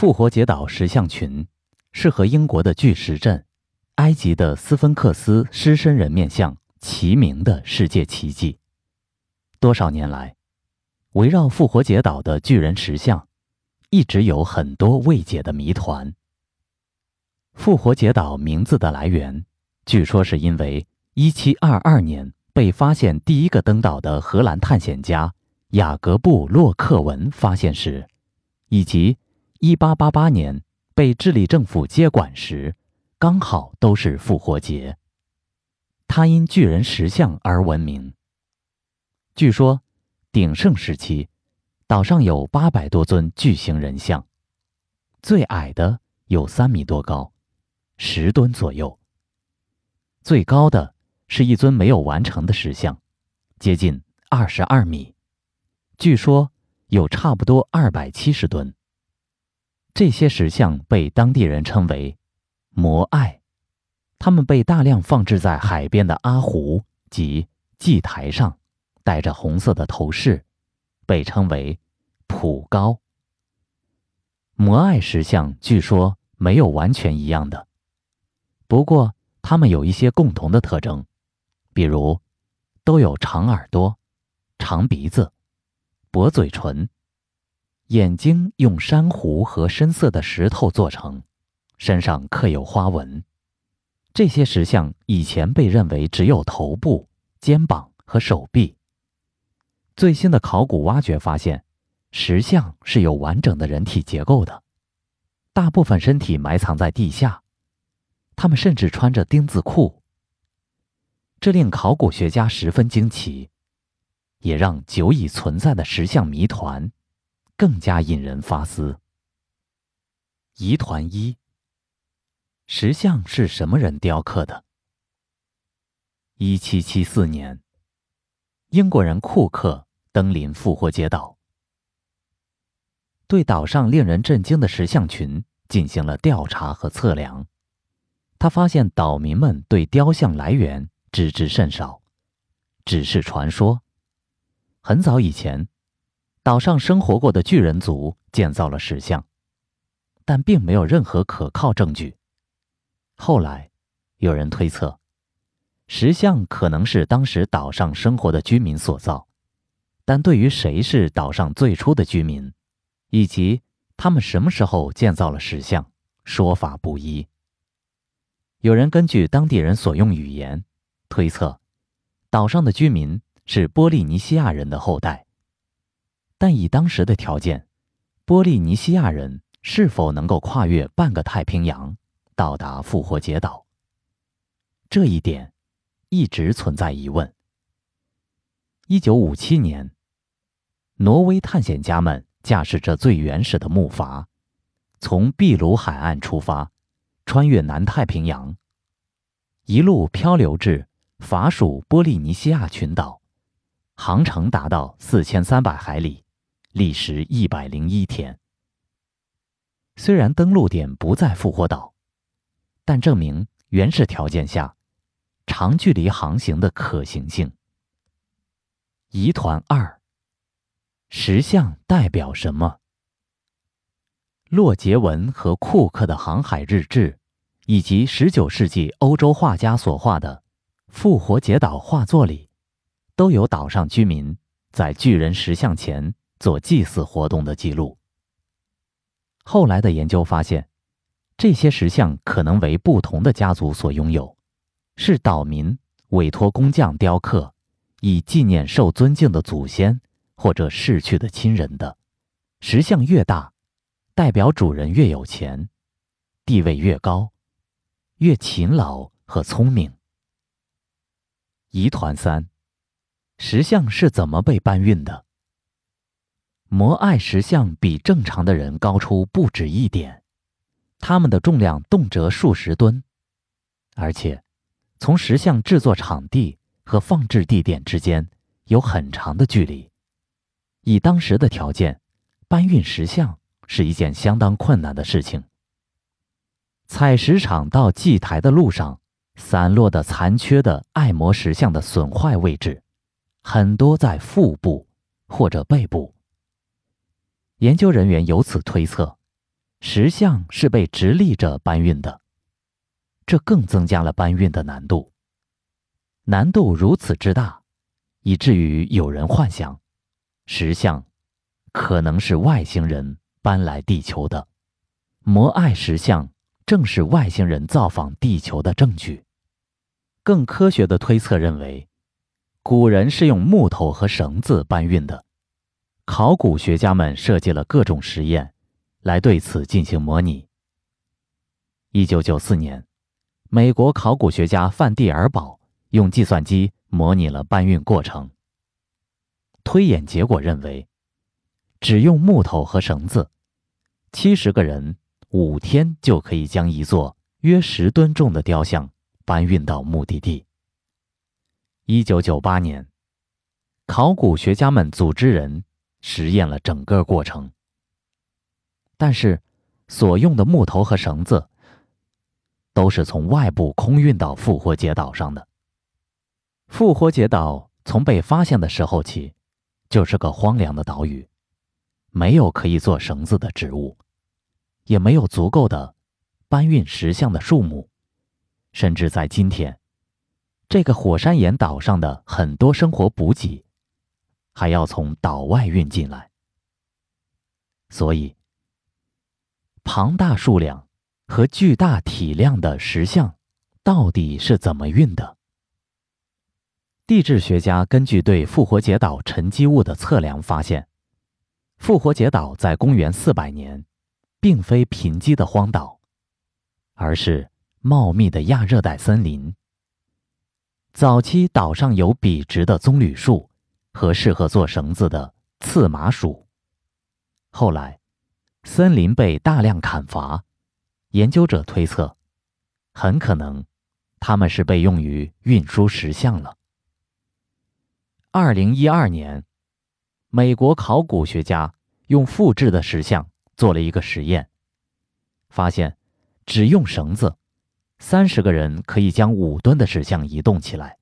复活节岛石像群是和英国的巨石阵、埃及的斯芬克斯狮身人面像齐名的世界奇迹。多少年来，围绕复活节岛的巨人石像，一直有很多未解的谜团。复活节岛名字的来源，据说是因为1722年被发现第一个登岛的荷兰探险家雅各布·洛克文发现时，以及1888年被智利政府接管时，刚好都是复活节。它因巨人石像而闻名。据说，鼎盛时期，岛上有八百多尊巨型人像，最矮的有三米多高。十吨左右。最高的是一尊没有完成的石像，接近二十二米，据说有差不多二百七十吨。这些石像被当地人称为“摩艾”，它们被大量放置在海边的阿湖及祭台上，带着红色的头饰，被称为“普高”。摩艾石像据说没有完全一样的。不过，它们有一些共同的特征，比如都有长耳朵、长鼻子、薄嘴唇，眼睛用珊瑚和深色的石头做成，身上刻有花纹。这些石像以前被认为只有头部、肩膀和手臂。最新的考古挖掘发现，石像是有完整的人体结构的，大部分身体埋藏在地下。他们甚至穿着钉子裤，这令考古学家十分惊奇，也让久已存在的石像谜团更加引人发思。疑团一：石像是什么人雕刻的？一七七四年，英国人库克登临复活节岛，对岛上令人震惊的石像群进行了调查和测量。他发现岛民们对雕像来源知之甚少，只是传说。很早以前，岛上生活过的巨人族建造了石像，但并没有任何可靠证据。后来，有人推测，石像可能是当时岛上生活的居民所造，但对于谁是岛上最初的居民，以及他们什么时候建造了石像，说法不一。有人根据当地人所用语言推测，岛上的居民是波利尼西亚人的后代。但以当时的条件，波利尼西亚人是否能够跨越半个太平洋到达复活节岛？这一点一直存在疑问。一九五七年，挪威探险家们驾驶着最原始的木筏，从秘鲁海岸出发。穿越南太平洋，一路漂流至法属波利尼西亚群岛，航程达到四千三百海里，历时一百零一天。虽然登陆点不在复活岛，但证明原始条件下长距离航行的可行性。疑团二：石像代表什么？洛杰文和库克的航海日志。以及19世纪欧洲画家所画的复活节岛画作里，都有岛上居民在巨人石像前做祭祀活动的记录。后来的研究发现，这些石像可能为不同的家族所拥有，是岛民委托工匠雕刻，以纪念受尊敬的祖先或者逝去的亲人的。石像越大，代表主人越有钱，地位越高。越勤劳和聪明。疑团三：石像是怎么被搬运的？摩艾石像比正常的人高出不止一点，它们的重量动辄数十吨，而且从石像制作场地和放置地点之间有很长的距离。以当时的条件，搬运石像是一件相当困难的事情。采石场到祭台的路上，散落的残缺的爱摩石像的损坏位置，很多在腹部或者背部。研究人员由此推测，石像是被直立着搬运的，这更增加了搬运的难度。难度如此之大，以至于有人幻想，石像可能是外星人搬来地球的。摩艾石像正是外星人造访地球的证据。更科学的推测认为，古人是用木头和绳子搬运的。考古学家们设计了各种实验，来对此进行模拟。一九九四年，美国考古学家范蒂尔堡用计算机模拟了搬运过程。推演结果认为，只用木头和绳子，七十个人五天就可以将一座约十吨重的雕像搬运到目的地。一九九八年，考古学家们组织人。实验了整个过程，但是所用的木头和绳子都是从外部空运到复活节岛上的。复活节岛从被发现的时候起，就是个荒凉的岛屿，没有可以做绳子的植物，也没有足够的搬运石像的树木，甚至在今天，这个火山岩岛上的很多生活补给。还要从岛外运进来，所以庞大数量和巨大体量的石像到底是怎么运的？地质学家根据对复活节岛沉积物的测量发现，复活节岛在公元四百年并非贫瘠的荒岛，而是茂密的亚热带森林。早期岛上有笔直的棕榈树。和适合做绳子的刺麻薯。后来，森林被大量砍伐，研究者推测，很可能，它们是被用于运输石像了。二零一二年，美国考古学家用复制的石像做了一个实验，发现，只用绳子，三十个人可以将五吨的石像移动起来。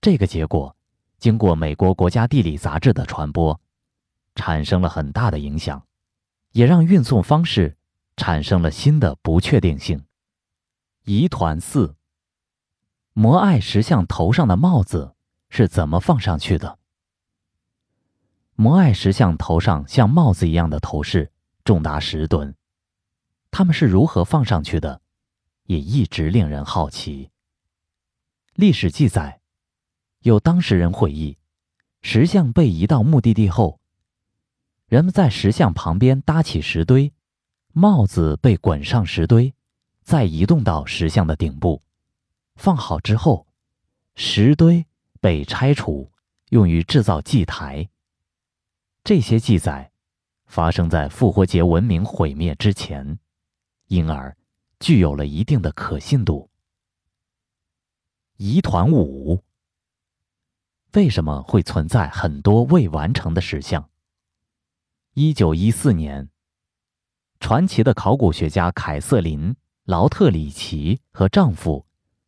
这个结果。经过美国国家地理杂志的传播，产生了很大的影响，也让运送方式产生了新的不确定性。疑团四：摩艾石像头上的帽子是怎么放上去的？摩艾石像头上像帽子一样的头饰重达十吨，他们是如何放上去的，也一直令人好奇。历史记载。有当事人回忆，石像被移到目的地后，人们在石像旁边搭起石堆，帽子被滚上石堆，再移动到石像的顶部，放好之后，石堆被拆除，用于制造祭台。这些记载发生在复活节文明毁灭之前，因而具有了一定的可信度。疑团五。为什么会存在很多未完成的石像？一九一四年，传奇的考古学家凯瑟琳·劳特里奇和丈夫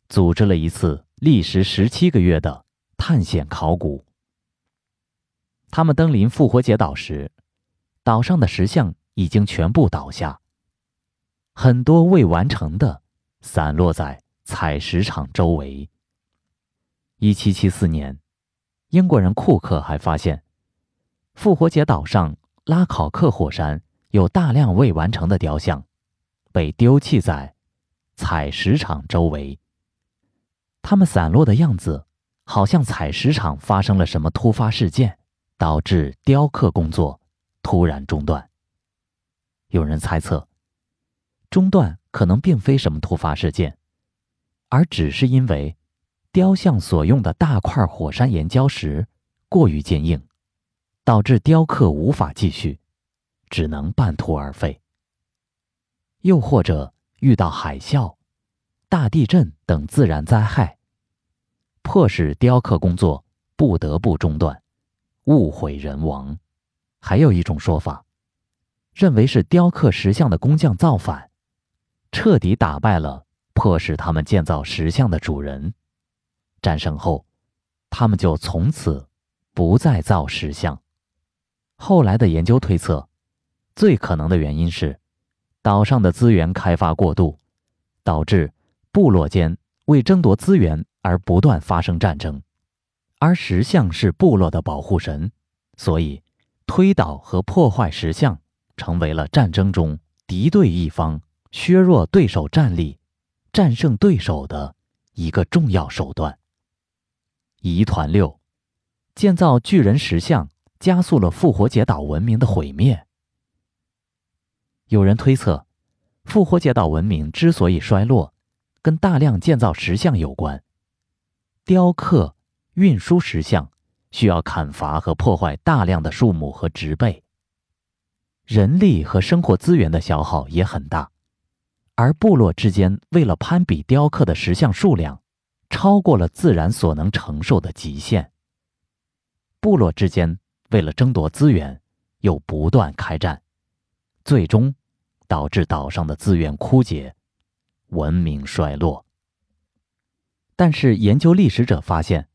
组织了一次历时十七个月的探险考古。他们登临复活节岛时，岛上的石像已经全部倒下，很多未完成的散落在采石场周围。一七七四年。英国人库克还发现，复活节岛上拉考克火山有大量未完成的雕像，被丢弃在采石场周围。它们散落的样子，好像采石场发生了什么突发事件，导致雕刻工作突然中断。有人猜测，中断可能并非什么突发事件，而只是因为。雕像所用的大块火山岩礁石过于坚硬，导致雕刻无法继续，只能半途而废。又或者遇到海啸、大地震等自然灾害，迫使雕刻工作不得不中断，物毁人亡。还有一种说法，认为是雕刻石像的工匠造反，彻底打败了迫使他们建造石像的主人。战胜后，他们就从此不再造石像。后来的研究推测，最可能的原因是，岛上的资源开发过度，导致部落间为争夺资源而不断发生战争。而石像是部落的保护神，所以推倒和破坏石像成为了战争中敌对一方削弱对手战力、战胜对手的一个重要手段。疑团六，建造巨人石像加速了复活节岛文明的毁灭。有人推测，复活节岛文明之所以衰落，跟大量建造石像有关。雕刻、运输石像需要砍伐和破坏大量的树木和植被，人力和生活资源的消耗也很大。而部落之间为了攀比雕刻的石像数量，超过了自然所能承受的极限。部落之间为了争夺资源，又不断开战。最终，导致岛上的资源枯竭，文明衰落。但是，研究历史者发现，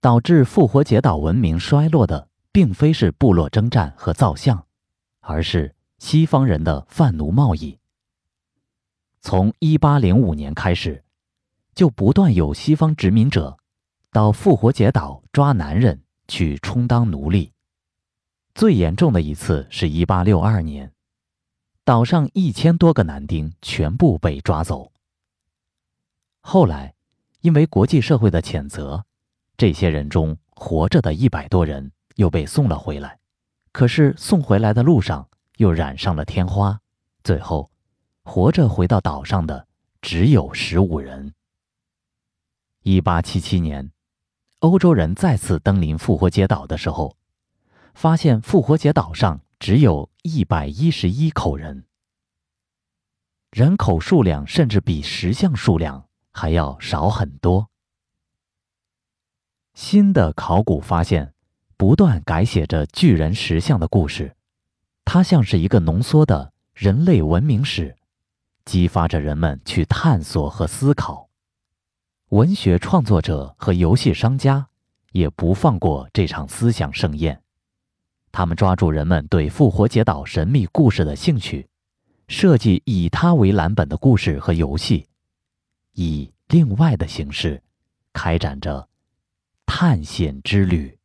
导致复活节岛文明衰落的，并非是部落征战和造像，而是西方人的贩奴贸易。从1805年开始，就不断有西方殖民者到复活节岛抓男人去充当奴隶。最严重的一次是一八六二年。岛上一千多个男丁全部被抓走。后来，因为国际社会的谴责，这些人中活着的一百多人又被送了回来。可是送回来的路上又染上了天花，最后，活着回到岛上的只有十五人。一八七七年，欧洲人再次登临复活节岛的时候，发现复活节岛上。只有一百一十一口人，人口数量甚至比石像数量还要少很多。新的考古发现不断改写着巨人石像的故事，它像是一个浓缩的人类文明史，激发着人们去探索和思考。文学创作者和游戏商家也不放过这场思想盛宴。他们抓住人们对复活节岛神秘故事的兴趣，设计以它为蓝本的故事和游戏，以另外的形式开展着探险之旅。